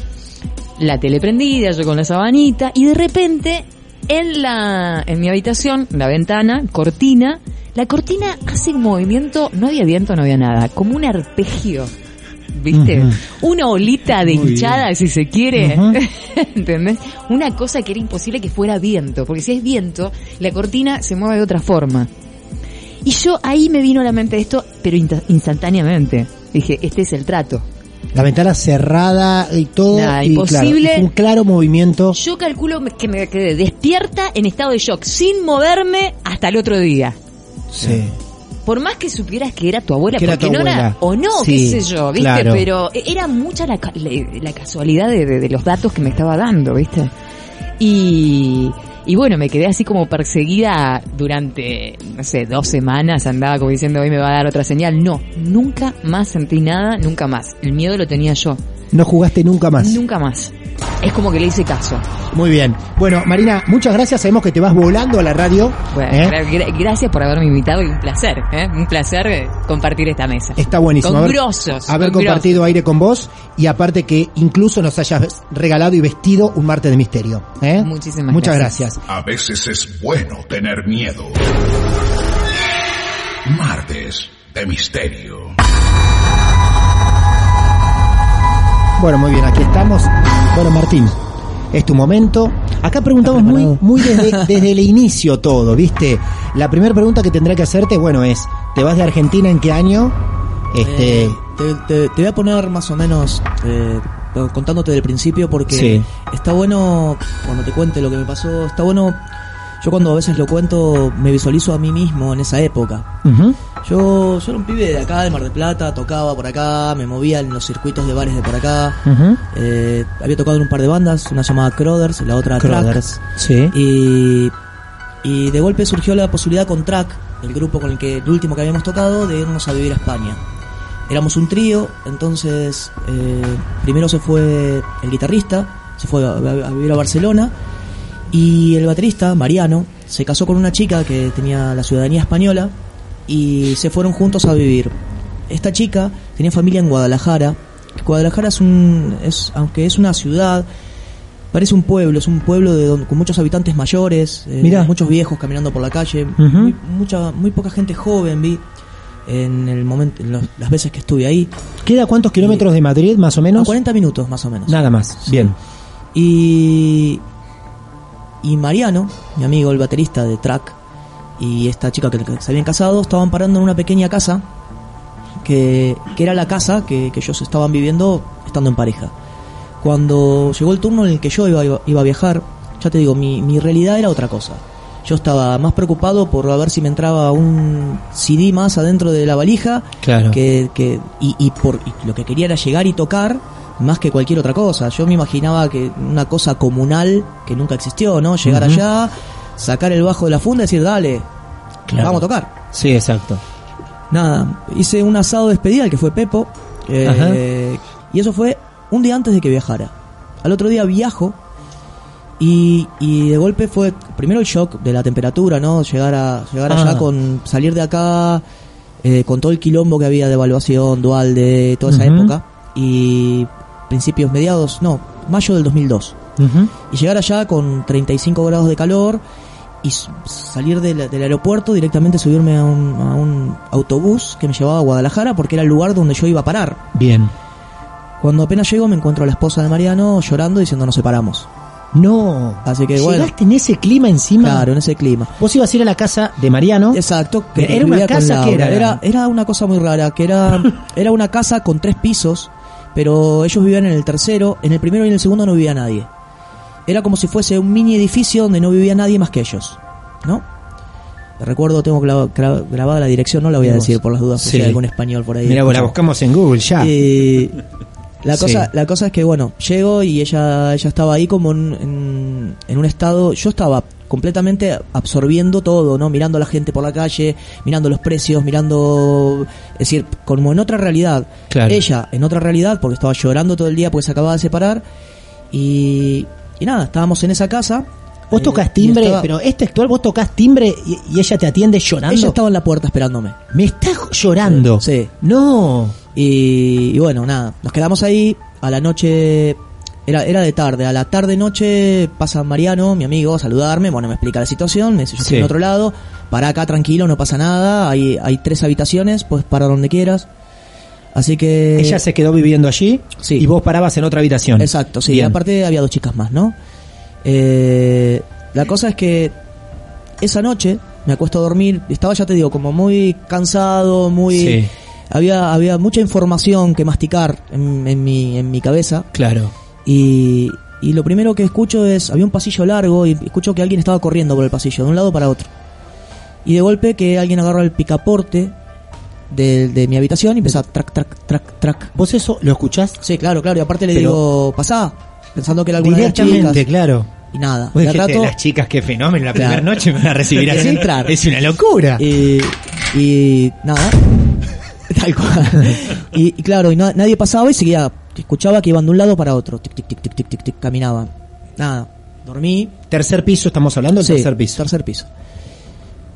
La tele prendida, yo con la sabanita, y de repente, en la, en mi habitación, la ventana, cortina, la cortina hace un movimiento, no había viento, no había nada, como un arpegio. ¿Viste? Una olita de Muy hinchada, bien. si se quiere. Ujú. ¿Entendés? Una cosa que era imposible que fuera viento, porque si es viento, la cortina se mueve de otra forma. Y yo ahí me vino a la mente esto, pero insta- instantáneamente. Dije, este es el trato. La ventana cerrada y todo. Nada, y imposible. claro, un claro movimiento. Yo calculo que me quedé despierta en estado de shock, sin moverme hasta el otro día. Sí. Por más que supieras que era tu abuela, Que era porque tu no era, abuela. o no, Sí, qué sé yo, ¿viste? claro. Pero era mucha la, la, la casualidad de, de- de los datos que me estaba dando, ¿viste? Y, y bueno, me quedé así como perseguida durante, no sé, dos semanas, andaba como diciendo, hoy me va a dar otra señal. No, nunca más sentí nada, nunca más. El miedo lo tenía yo, No jugaste nunca más. nunca más. Es como que le hice caso. Muy bien. Bueno, Marina, muchas gracias. Sabemos que te vas volando a la radio. Bueno, ¿eh? gra- gra- gracias por haberme invitado y un placer, ¿eh? Un placer eh, compartir esta mesa. Está buenísimo. Con haber, grosos, haber con compartido aire con vos y aparte que incluso nos hayas regalado y vestido un martes de misterio. ¿eh? Muchísimas Muchas gracias. gracias. A veces es bueno tener miedo. Martes de misterio. Bueno, muy bien, aquí estamos. Bueno, Martín, es tu momento. Acá preguntamos muy, muy desde, desde el inicio todo, ¿viste? La primera pregunta que tendré que hacerte, bueno, es, ¿te vas de Argentina en qué año? Este, Eh, te, te- te voy a poner más o menos eh, contándote del principio porque Sí. está bueno cuando te cuente lo que me pasó, está bueno yo cuando a veces lo cuento me visualizo a mí mismo en esa época. Yo, yo era un pibe de acá, de Mar del Plata, tocaba por acá, me movía en los circuitos de bares de por acá. Eh, había tocado en un par de bandas, una llamada Croders, la otra Track. Croders, sí. Y, y de golpe surgió la posibilidad con Track, el grupo con el que el último que habíamos tocado, de irnos a vivir a España. Éramos un trío, entonces eh, primero se fue el guitarrista, se fue a, a- a vivir a Barcelona, y el baterista, Mariano, se casó con una chica que tenía la ciudadanía española y se fueron juntos a vivir. Esta chica tenía familia en Guadalajara. Guadalajara es un, es, aunque es una ciudad, parece un pueblo, es un pueblo de don- con muchos habitantes mayores, eh, muchos viejos caminando por la calle, muy, mucha, muy poca gente joven vi en el momento, en los- las veces que estuve ahí. ¿Queda cuántos kilómetros de Madrid, más o A menos? 40 minutos más o menos. Nada más, bien. Y, y Mariano, mi amigo, el baterista de track, y esta chica que, que se habían casado, estaban parando en una pequeña casa, que, que era la casa que, que ellos estaban viviendo estando en pareja. Cuando llegó el turno en el que yo iba, iba, iba a viajar, ya te digo, mi, mi realidad era otra cosa. Yo estaba más preocupado por a ver si me entraba un CD más adentro de la valija Claro. que, que y, y por y lo que quería era llegar y tocar más que cualquier otra cosa. Yo me imaginaba que una cosa comunal que nunca existió, ¿no? Llegar allá, sacar el bajo de la funda y decir, dale, Claro. vamos a tocar. Sí, exacto. Nada, hice un asado de despedida, el que fue Pepo, eh, y eso fue un día antes de que viajara. Al otro día viajo y, y de golpe fue primero el shock de la temperatura, ¿no? Llegar a llegar Ah. allá con salir de acá eh, con todo el quilombo que había de evaluación dual de toda esa época y principios mediados, no, mayo del 2002. Ujú. Y llegar allá con 35 grados de calor y salir del, del aeropuerto directamente subirme a un, a un autobús que me llevaba a Guadalajara porque era el lugar donde yo iba a parar. Bien. Cuando apenas llego me encuentro a la esposa de Mariano llorando diciendo nos separamos. No. Así que bueno, ¿Llegaste en ese clima encima? claro, en ese clima. Vos ibas a ir a la casa de Mariano. Exacto, que Era una casa que era- era era una cosa muy rara, que era era una casa con tres pisos, pero ellos vivían en el tercero, en el primero y en el segundo no vivía nadie. Era como si fuese un mini edificio donde no vivía nadie más que ellos, ¿no? Recuerdo, tengo grabada la dirección, no la voy a decir por las dudas, Sí. si hay algún español por ahí. Mira, vos la buscamos en Google ya. Eh, la Sí. cosa la cosa es que bueno llego y ella ella estaba ahí como en, en, en un estado yo estaba completamente absorbiendo todo no mirando a la gente por la calle mirando los precios mirando es decir como en otra realidad Claro. ella en otra realidad porque estaba llorando todo el día porque se acababa de separar y y nada estábamos en esa casa Vos eh, tocas y timbre, estaba- pero es textual, vos tocas timbre y, y ella te atiende llorando. ella estaba en la puerta esperándome Me estás llorando. sí No. Y, y bueno, nada, nos quedamos ahí. A la noche, era, era de tarde. A la tarde-noche pasa Mariano, mi amigo, a saludarme. Bueno, me explica la situación. Me dice: Yo estoy Sí. en otro lado. Para acá tranquilo, no pasa nada. Hay, hay tres habitaciones, puedes parar donde quieras. Así que. Ella se quedó viviendo allí Sí. y vos parabas en otra habitación. Exacto, sí. Bien. Aparte había dos chicas más, ¿no? Eh, la cosa es que esa noche me acuesto a dormir. Estaba, ya te digo, como muy cansado, muy. Sí. Había, había mucha información que masticar en, en mi, en mi cabeza. Claro. Y, y lo primero que escucho es, había un pasillo largo y escucho que alguien estaba corriendo por el pasillo, de un lado para otro. Y de golpe que alguien agarra el picaporte de, de mi habitación y empieza a track, track, track, track. ¿Vos eso lo escuchás? Sí, claro, claro. Y aparte le Pero- digo, pasá, pensando que era alguna de las claro. Y nada. De rato, las chicas, qué fenómeno, la Claro. primera noche me van a recibir así. entrar. Es una locura. y, y nada. Tal cual. Y, y claro, y na- nadie pasaba y seguía. Escuchaba que iban de un lado para otro. Tic, tic, tic, tic, tic, tic, tic, caminaban. Nada. Dormí. Tercer piso, estamos hablando del Sí, tercer piso. Tercer piso.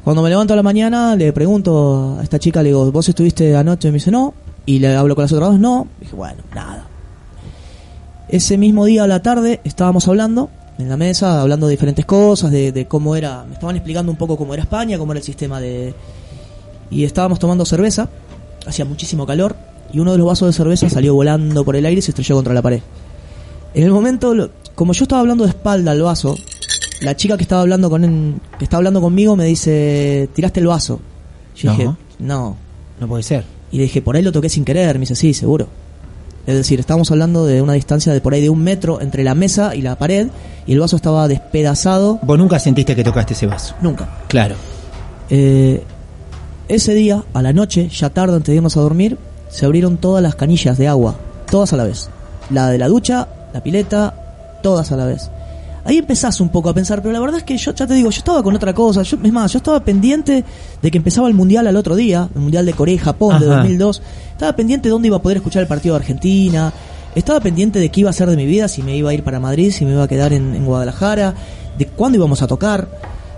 Cuando me levanto a la mañana, le pregunto a esta chica, le digo, ¿vos estuviste anoche? Y me dice, no. Y le hablo con las otras dos, no. dije, bueno, nada. Ese mismo día a la tarde estábamos hablando en la mesa, hablando de diferentes cosas, de, de cómo era. Me estaban explicando un poco cómo era España, cómo era el sistema de. Y estábamos tomando cerveza, hacía muchísimo calor, y uno de los vasos de cerveza salió volando por el aire y se estrelló contra la pared. En el momento, lo- como yo estaba hablando de espalda al vaso, la chica que estaba hablando con que estaba hablando conmigo me dice, tiraste el vaso. Yo No. dije, no. No puede ser. Y le dije, por ahí lo toqué sin querer. Me dice, sí, seguro. Es decir, estábamos hablando de una distancia de por ahí de un metro entre la mesa y la pared, y el vaso estaba despedazado. Vos nunca sentiste que tocaste ese vaso. Nunca. Claro. Eh, ese día, a la noche, ya tarde antes de irnos a dormir, se abrieron todas las canillas de agua, todas a la vez. La de la ducha, la pileta, todas a la vez. Ahí empezás un poco a pensar, pero la verdad es que yo ya te digo, yo estaba con otra cosa. Yo, es más, yo estaba pendiente de que empezaba el mundial al otro día, el mundial de Corea y Japón de Ajá. 2002. Estaba pendiente de dónde iba a poder escuchar el partido de Argentina. Estaba pendiente de qué iba a hacer de mi vida, si me iba a ir para Madrid, si me iba a quedar en, en Guadalajara, de cuándo íbamos a tocar.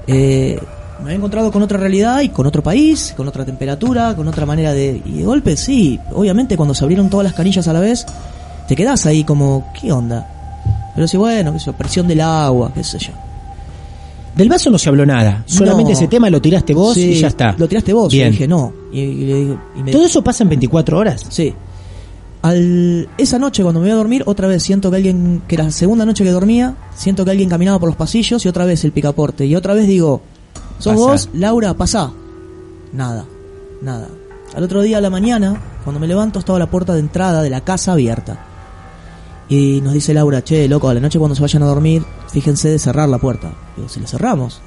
Eh, me había encontrado con otra realidad y con otro país, con otra temperatura, con otra manera de... Y de golpe, sí, obviamente cuando se abrieron todas las canillas a la vez, te quedás ahí como, ¿qué onda? Pero sí, bueno, qué sé yo, presión del agua, qué sé yo. Del vaso no se habló nada. Solamente No. ese tema lo tiraste vos Sí, y ya está. Lo tiraste vos, Bien. y dije no. Y, y le dije- y me- ¿Todo eso pasa en 24 horas? Sí. Al, esa noche cuando me voy a dormir, otra vez siento que alguien, que era la segunda noche que dormía, siento que alguien caminaba por los pasillos y otra vez el picaporte. Y otra vez digo, ¿sos Pasá. vos? Laura, pasá. Nada, nada. Al otro día a la mañana, cuando me levanto, estaba la puerta de entrada de la casa abierta. Y nos dice Laura, che, loco, a la noche cuando se vayan a dormir, fíjense de cerrar la puerta. Digo, si la cerramos.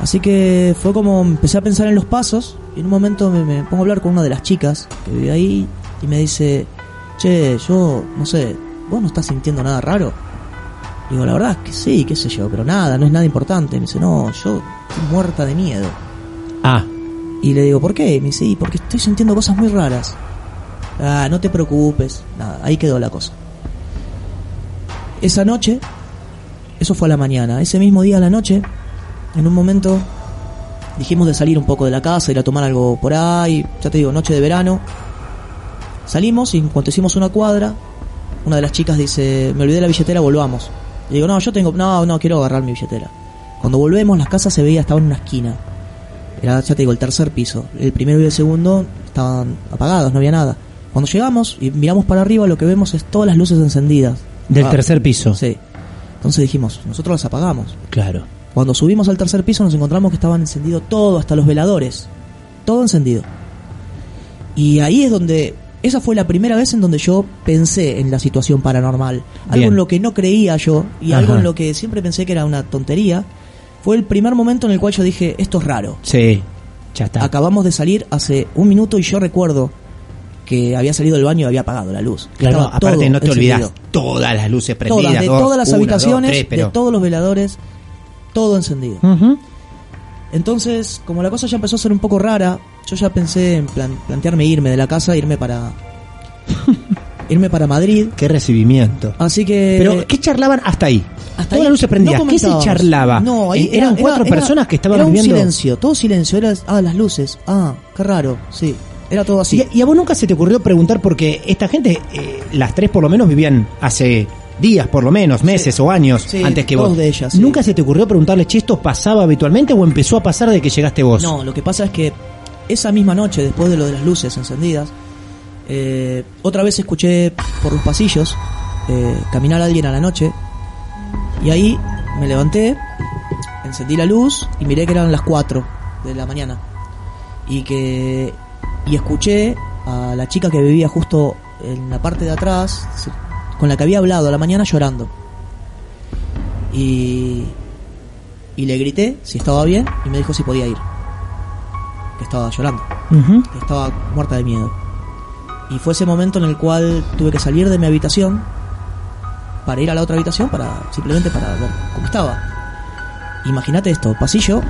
Así que fue como empecé a pensar en los pasos y en un momento me, me pongo a hablar con una de las chicas que vive ahí y me dice, che, yo no sé, ¿vos no estás sintiendo nada raro? Digo, la verdad es que sí, qué sé yo, pero nada, no es nada importante. Me dice, no, yo estoy muerta de miedo. Ah, Y le digo, ¿por qué? Me dice, "Y porque estoy sintiendo cosas muy raras. Ah, no te preocupes. Nada, ahí quedó la cosa. Esa noche, eso fue a la mañana. Ese mismo día a la noche, en un momento, dijimos de salir un poco de la casa, ir a tomar algo por ahí. Ya te digo, noche de verano. Salimos y en cuanto hicimos una cuadra, una de las chicas dice, me olvidé la billetera, volvamos. Le digo, no, yo tengo, no, no, quiero agarrar mi billetera. Cuando volvemos, las casas se veía, estaba en una esquina. Era, ya te digo, el tercer piso. El primero y el segundo estaban apagados, no había nada. Cuando llegamos y miramos para arriba, lo que vemos es todas las luces encendidas. Del Ah, tercer piso. Sí. Entonces dijimos, nosotros las apagamos. Claro. Cuando subimos al tercer piso nos encontramos que estaban encendidos todo, hasta los veladores. Todo encendido. Y ahí es donde... Esa fue la primera vez en donde yo pensé en la situación paranormal. Algo Bien. en lo que no creía yo y Ajá. algo en lo que siempre pensé que era una tontería. Fue el primer momento en el cual yo dije, esto es raro. Sí, ya está. Acabamos de salir hace un minuto y yo recuerdo que había salido del baño y había apagado la luz. Claro, Estaba aparte no te olvidas todas las luces prendidas. Todas, de dos, todas las una, dos, habitaciones, tres, pero... de todos los veladores, todo encendido. Entonces, como la cosa ya empezó a ser un poco rara, yo ya pensé en plan- plantearme irme de la casa, irme para irme para Madrid. Qué recibimiento. Así que Pero, ¿qué charlaban hasta ahí? hasta Todas ahí las luces prendidas. no ¿Qué se charlaba? No, ahí Eh, eran cuatro personas que estaban era un viviendo. silencio, todo silencio, era ah, las luces. Ah, qué raro, sí. Era todo así. Y, y a vos nunca se te ocurrió preguntar porque esta gente, eh, las tres por lo menos vivían hace días por lo menos, meses o años Sí, antes que vos. de ellas, sí. ¿Nunca se te ocurrió preguntarle, che, esto pasaba habitualmente o empezó a pasar de que llegaste vos? No, lo que pasa es que esa misma noche, después de lo de las luces encendidas, eh, otra vez escuché por los pasillos eh, caminar a alguien a la noche. Y ahí me levanté, encendí la luz y miré que eran las 4 de la mañana. Y que. Y escuché a la chica que vivía justo en la parte de atrás, con la que había hablado a la mañana llorando. Y. Y le grité si estaba bien y me dijo si podía ir. Que estaba llorando, que estaba muerta de miedo. Y fue ese momento en el cual tuve que salir de mi habitación para ir a la otra habitación para simplemente para ver cómo estaba. Imagínate esto, pasillo,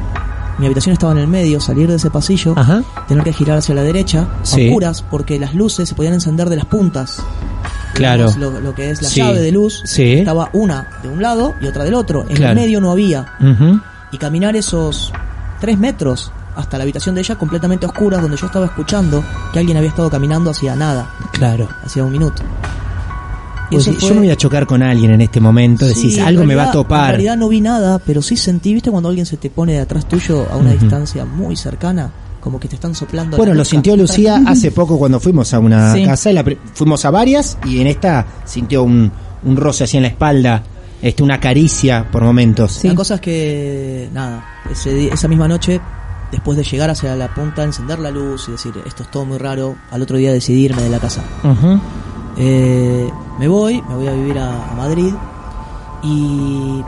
mi habitación estaba en el medio, salir de ese pasillo, Ajá. tener que girar hacia la derecha, Sí. oscuras, porque las luces se podían encender de las puntas. Claro. Digamos, Lo, lo que es la Sí. llave de luz, Sí. estaba una de un lado y otra del otro. En Claro. el medio no había. Y caminar esos tres metros hasta la habitación de ella completamente oscura, donde yo estaba escuchando que alguien había estado caminando hacia nada, Claro. hacia un minuto. Fue- Yo me voy a chocar con alguien en este momento, decís, Sí, algo me va a realidad- En topar. realidad no vi nada, pero sí sentí, ¿viste cuando alguien se te pone de atrás tuyo a una distancia muy cercana? Como que te están soplando. Bueno, lo sintió Lucía hace poco cuando fuimos a una Sí. casa, y la pri- fuimos a varias y en esta sintió un, un roce así en la espalda, este, una caricia por momentos. La cosa es que, nada, ese esa misma noche, después de llegar hacia la punta, encender la luz y decir, esto es todo muy raro, al otro día decidirme de la casa. Ujú. Eh, me voy, me voy a vivir a, a Madrid y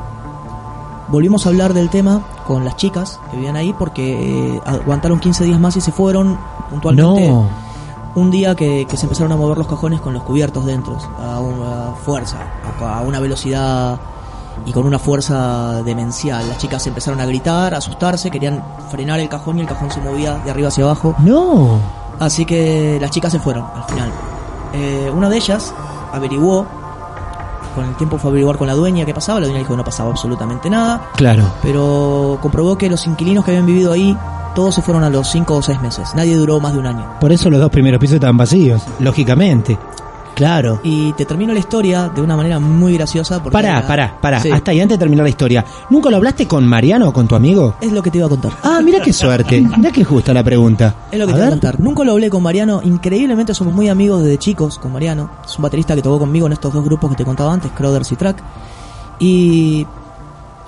volvimos a hablar del tema con las chicas que vivían ahí porque eh, aguantaron 15 días más y se fueron puntualmente No. un día que, que se empezaron a mover los cajones con los cubiertos dentro a una fuerza, a una velocidad y con una fuerza demencial. Las chicas empezaron a gritar, a asustarse, querían frenar el cajón y el cajón se movía de arriba hacia abajo. No. Así que las chicas se fueron al final. Eh, una de ellas averiguó, con el tiempo fue a averiguar con la dueña qué pasaba, la dueña dijo que no pasaba absolutamente nada, Claro. pero comprobó que los inquilinos que habían vivido ahí, todos se fueron a los 5 o 6 meses, nadie duró más de un año. Por eso los dos primeros pisos estaban vacíos, lógicamente. Claro. Y te termino la historia de una manera muy graciosa. Porque Pará, era- pará, pará. Sí, Hasta ahí antes de terminar la historia. ¿Nunca lo hablaste con Mariano o con tu amigo? Es lo que te iba a contar. Ah, mira qué suerte. Mira qué justa la pregunta. Es lo que A te voy a contar. Nunca lo hablé con Mariano. Increíblemente somos muy amigos desde chicos con Mariano. Es un baterista que tocó conmigo en estos dos grupos que te contaba antes, Croders y Track. Y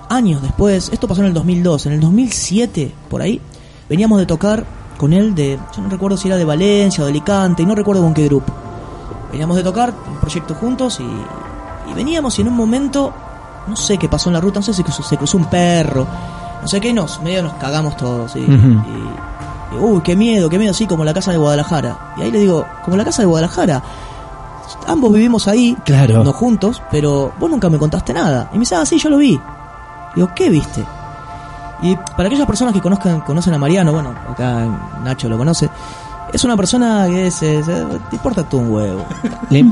años después, esto pasó en el 2002, en el 2007, por ahí, veníamos de tocar con él de, yo no recuerdo si era de Valencia o de Alicante, y no recuerdo con qué grupo. Veníamos de tocar un proyecto juntos y, y veníamos y en un momento, no sé qué pasó en la ruta, no sé si se cruzó un perro, no sé qué, nos, medio nos cagamos todos. y, y, uy, qué miedo, qué miedo, sí, como la casa de Guadalajara. Y ahí le digo, como la casa de Guadalajara. Ambos vivimos ahí, Claro. no juntos, pero vos nunca me contaste nada. Y me dice, ah, sí, yo lo vi. Digo, ¿qué viste? Y para aquellas personas que conozcan, conocen a Mariano, bueno, acá Nacho lo conoce, es una persona que es, es- te importa tú un huevo. Le-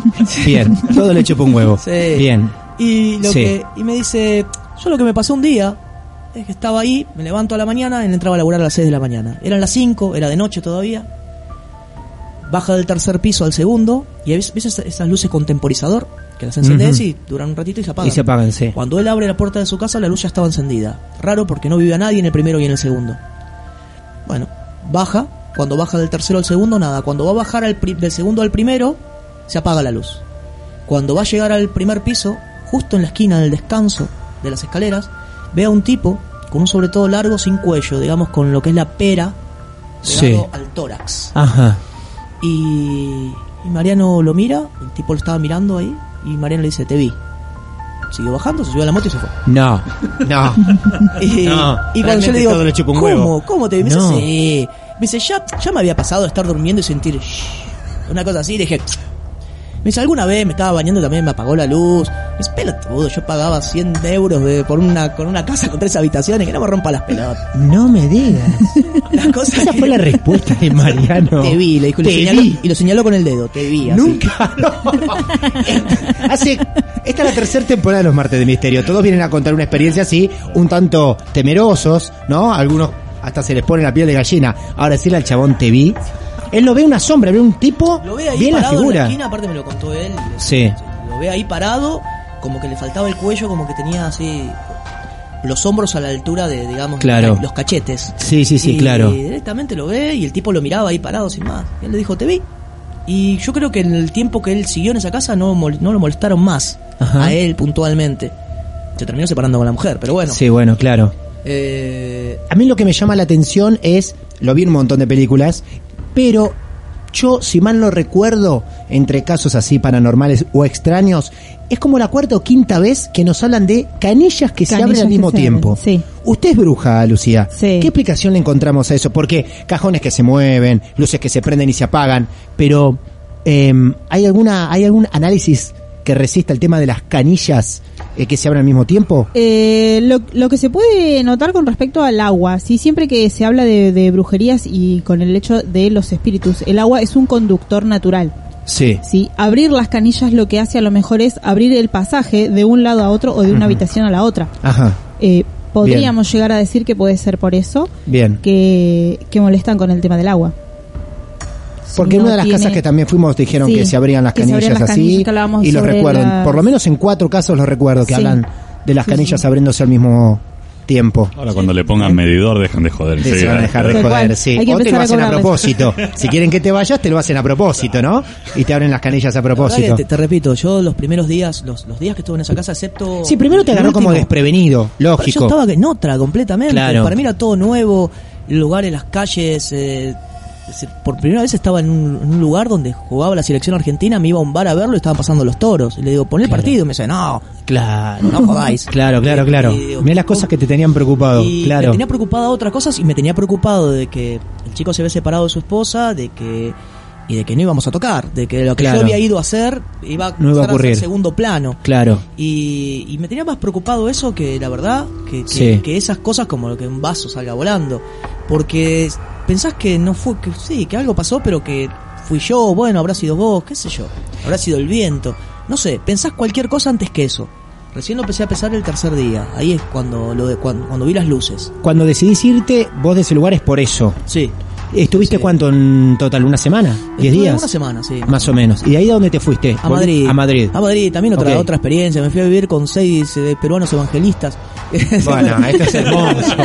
Bien, todo le chupa un huevo. Sí. Bien. Y lo Sí. que y me dice, yo lo que me pasó un día es que estaba ahí, me levanto a la mañana y entraba a laburar a las 6 de la mañana. Eran las 5, era de noche todavía. Baja del tercer piso al segundo y ves, ves esas, esas luces con temporizador que las encendés Ujú. y duran un ratito y se apagan. Y se apagan, sí. Cuando él abre la puerta de su casa, la luz ya estaba encendida. Raro porque no vivía nadie en el primero y en el segundo. Bueno, baja. Cuando baja del tercero al segundo, nada. Cuando va a bajar al pri- del segundo al primero, se apaga la luz. Cuando va a llegar al primer piso, justo en la esquina del descanso de las escaleras, ve a un tipo con un sobre todo largo sin cuello, digamos con lo que es la pera Sí. pegado al tórax. Ajá. Y, y Mariano lo mira, el tipo lo estaba mirando ahí, y Mariano le dice, te vi. Siguió bajando, se subió a la moto y se fue. No, no. Y, No, y cuando yo le digo, ¿cómo? ¿Cómo te vi? Me No. dice, sí. Me dice, ya, ya me había pasado de estar durmiendo y sentir shh, una cosa así. Y dije, me dice, alguna vez me estaba bañando y también me apagó la luz. Me dice, pelotudo, yo pagaba 100 euros de, por una, con una casa con tres habitaciones, que no me rompa las pelotas. No me digas. Las cosas Esa que- fue la respuesta de Mariano. Te vi, le dijo, y lo Te señaló, vi. y lo señaló con el dedo, te vi. así. Nunca. Hace, esta es la tercera temporada de los martes de misterio. Todos vienen a contar una experiencia así, un tanto temerosos, ¿no? Algunos hasta se les pone la piel de gallina. Ahora decirle al chabón te vi. Él lo ve una sombra, ve un tipo, Lo ve ahí bien la parado en la figura. esquina, aparte me lo contó él. Sí. Lo ve ahí parado, como que le faltaba el cuello, como que tenía así los hombros a la altura de, digamos, Claro. los cachetes. Sí, sí, sí, y claro. directamente lo ve y el tipo lo miraba ahí parado sin más. Y él le dijo, te vi. Y yo creo que en el tiempo que él siguió en esa casa no, mol- no lo molestaron más Ajá. a él puntualmente. Se terminó separando con la mujer, pero bueno. Sí, bueno, claro. Eh, A mí lo que me llama la atención es, lo vi en un montón de películas, pero yo, si mal no recuerdo, entre casos así paranormales o extraños, es como la cuarta o quinta vez que nos hablan de canillas que se abren al mismo tiempo. sí. Usted es bruja, Lucía. Sí. ¿Qué explicación le encontramos a eso? Porque cajones que se mueven, luces que se prenden y se apagan, pero em, ¿hay alguna hay algún análisis que resista el tema de las canillas eh, que se abren al mismo tiempo? Eh, lo, lo que se puede notar con respecto al agua, sí, siempre que se habla de, de brujerías y con el hecho de los espíritus, el agua es un conductor natural. Sí. Sí, abrir las canillas lo que hace a lo mejor es abrir el pasaje de un lado a otro o de una habitación a la otra. Ajá. Eh, podríamos llegar a decir que puede ser por eso Bien. que, que molestan con el tema del agua. Porque en no una de las tiene- casas que también fuimos dijeron Sí, que se abrían las canillas abrían las así canillas y lo sobre recuerdo. las- Por lo menos en cuatro casos los recuerdo que Sí. hablan de las Sí, canillas sí. abriéndose al mismo tiempo. Ahora cuando le pongan medidor dejan de joder. Sí, van a dejar de joder, cual. sí. Hay que O te lo a hacen a propósito. si quieren que te vayas, te lo hacen a propósito, ¿no? Y te abren las canillas a propósito. te, te repito, yo los primeros días, los, los días que estuve en esa casa, excepto... Sí, primero te agarró como desprevenido, Yo lógico. estaba en otra completamente. Claro. Para mí era todo nuevo, el lugar en las calles. eh, por primera vez estaba en un, en un lugar donde jugaba la selección argentina, me iba a un bar a verlo y estaban pasando los toros. Y le digo, pon el Claro. partido. Y me dice, no, Claro. no jodáis. Claro, claro, Y- claro. digo, Mirá las cosas que te tenían preocupado, y claro. me tenía preocupado otras cosas y me tenía preocupado de que el chico se había separado de su esposa, de que y de que no íbamos a tocar, de que lo que Claro. yo había ido a hacer iba a, No iba a ocurrir. segundo plano. Claro. Y, y me tenía más preocupado eso que la verdad, que, que, Sí. que esas cosas como lo que un vaso salga volando. Porque pensás que no fue, que sí, que algo pasó, pero que fui yo, bueno, habrá sido vos, qué sé yo, habrá sido el viento. No sé, pensás cualquier cosa antes que eso. Recién lo empecé a pensar el tercer día. Ahí es cuando lo de, cuando, cuando vi las luces. Cuando decidís irte, vos de ese lugar es por eso. Sí. ¿Estuviste cuánto en total? ¿Una semana? ¿Diez Estuve días? Una semana, sí. Más o menos. ¿Y de ahí a dónde te fuiste? A Madrid. A Madrid. A Madrid, también otra, otra experiencia. Me fui a vivir con seis eh, peruanos evangelistas. Bueno, esto es hermoso.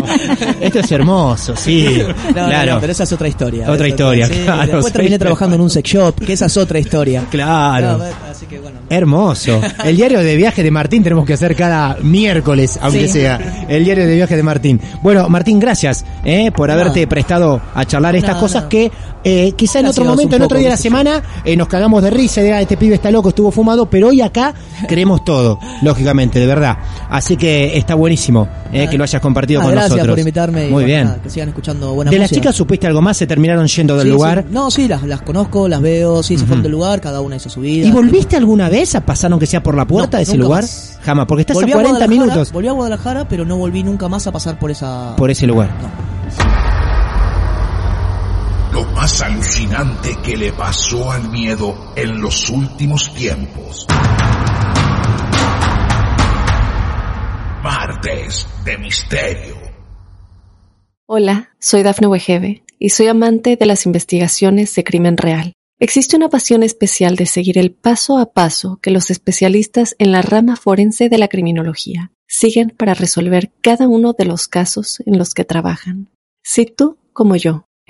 Esto es hermoso, sí. No, no, claro. no, pero esa es otra historia. Otra historia, sí, claro, Después sí. terminé trabajando en un sex shop, que esa es otra historia. Claro. No, así que bueno, Hermoso. El diario de viaje de Martín tenemos que hacer cada miércoles, aunque Sí. sea. El diario de viaje de Martín. Bueno, Martín, gracias eh, por haberte prestado a charlar estas cosas que eh, quizá en otro Gracias, momento, en otro día de la semana, eh, nos cagamos de risa, de "Ah, este pibe está loco, estuvo fumado, pero hoy acá creemos todo, lógicamente, de verdad. Así que está buenísimo eh, que lo hayas compartido Ah, con gracias nosotros. por invitarme. Muy bien. nada, que sigan escuchando buena ¿De las música. chicas supiste algo más? ¿Se terminaron yendo del Sí, lugar? sí. No, sí, las, las conozco, las veo, sí, se fueron del lugar, cada una hizo su vida. ¿Y volviste alguna vez a pasar aunque sea por la puerta No, de ese lugar? más. Jamás, porque estás Volví a 40 Guadalajara, minutos Volví a Guadalajara, pero no volví nunca más a pasar por esa... por ese lugar. Lo más alucinante que le pasó al miedo en los últimos tiempos. Martes de Misterio. Hola, soy Dafne Wegebe y soy amante de las investigaciones de crimen real. Existe una pasión especial de seguir el paso a paso que los especialistas en la rama forense de la criminología siguen para resolver cada uno de los casos en los que trabajan. Si tú, como yo,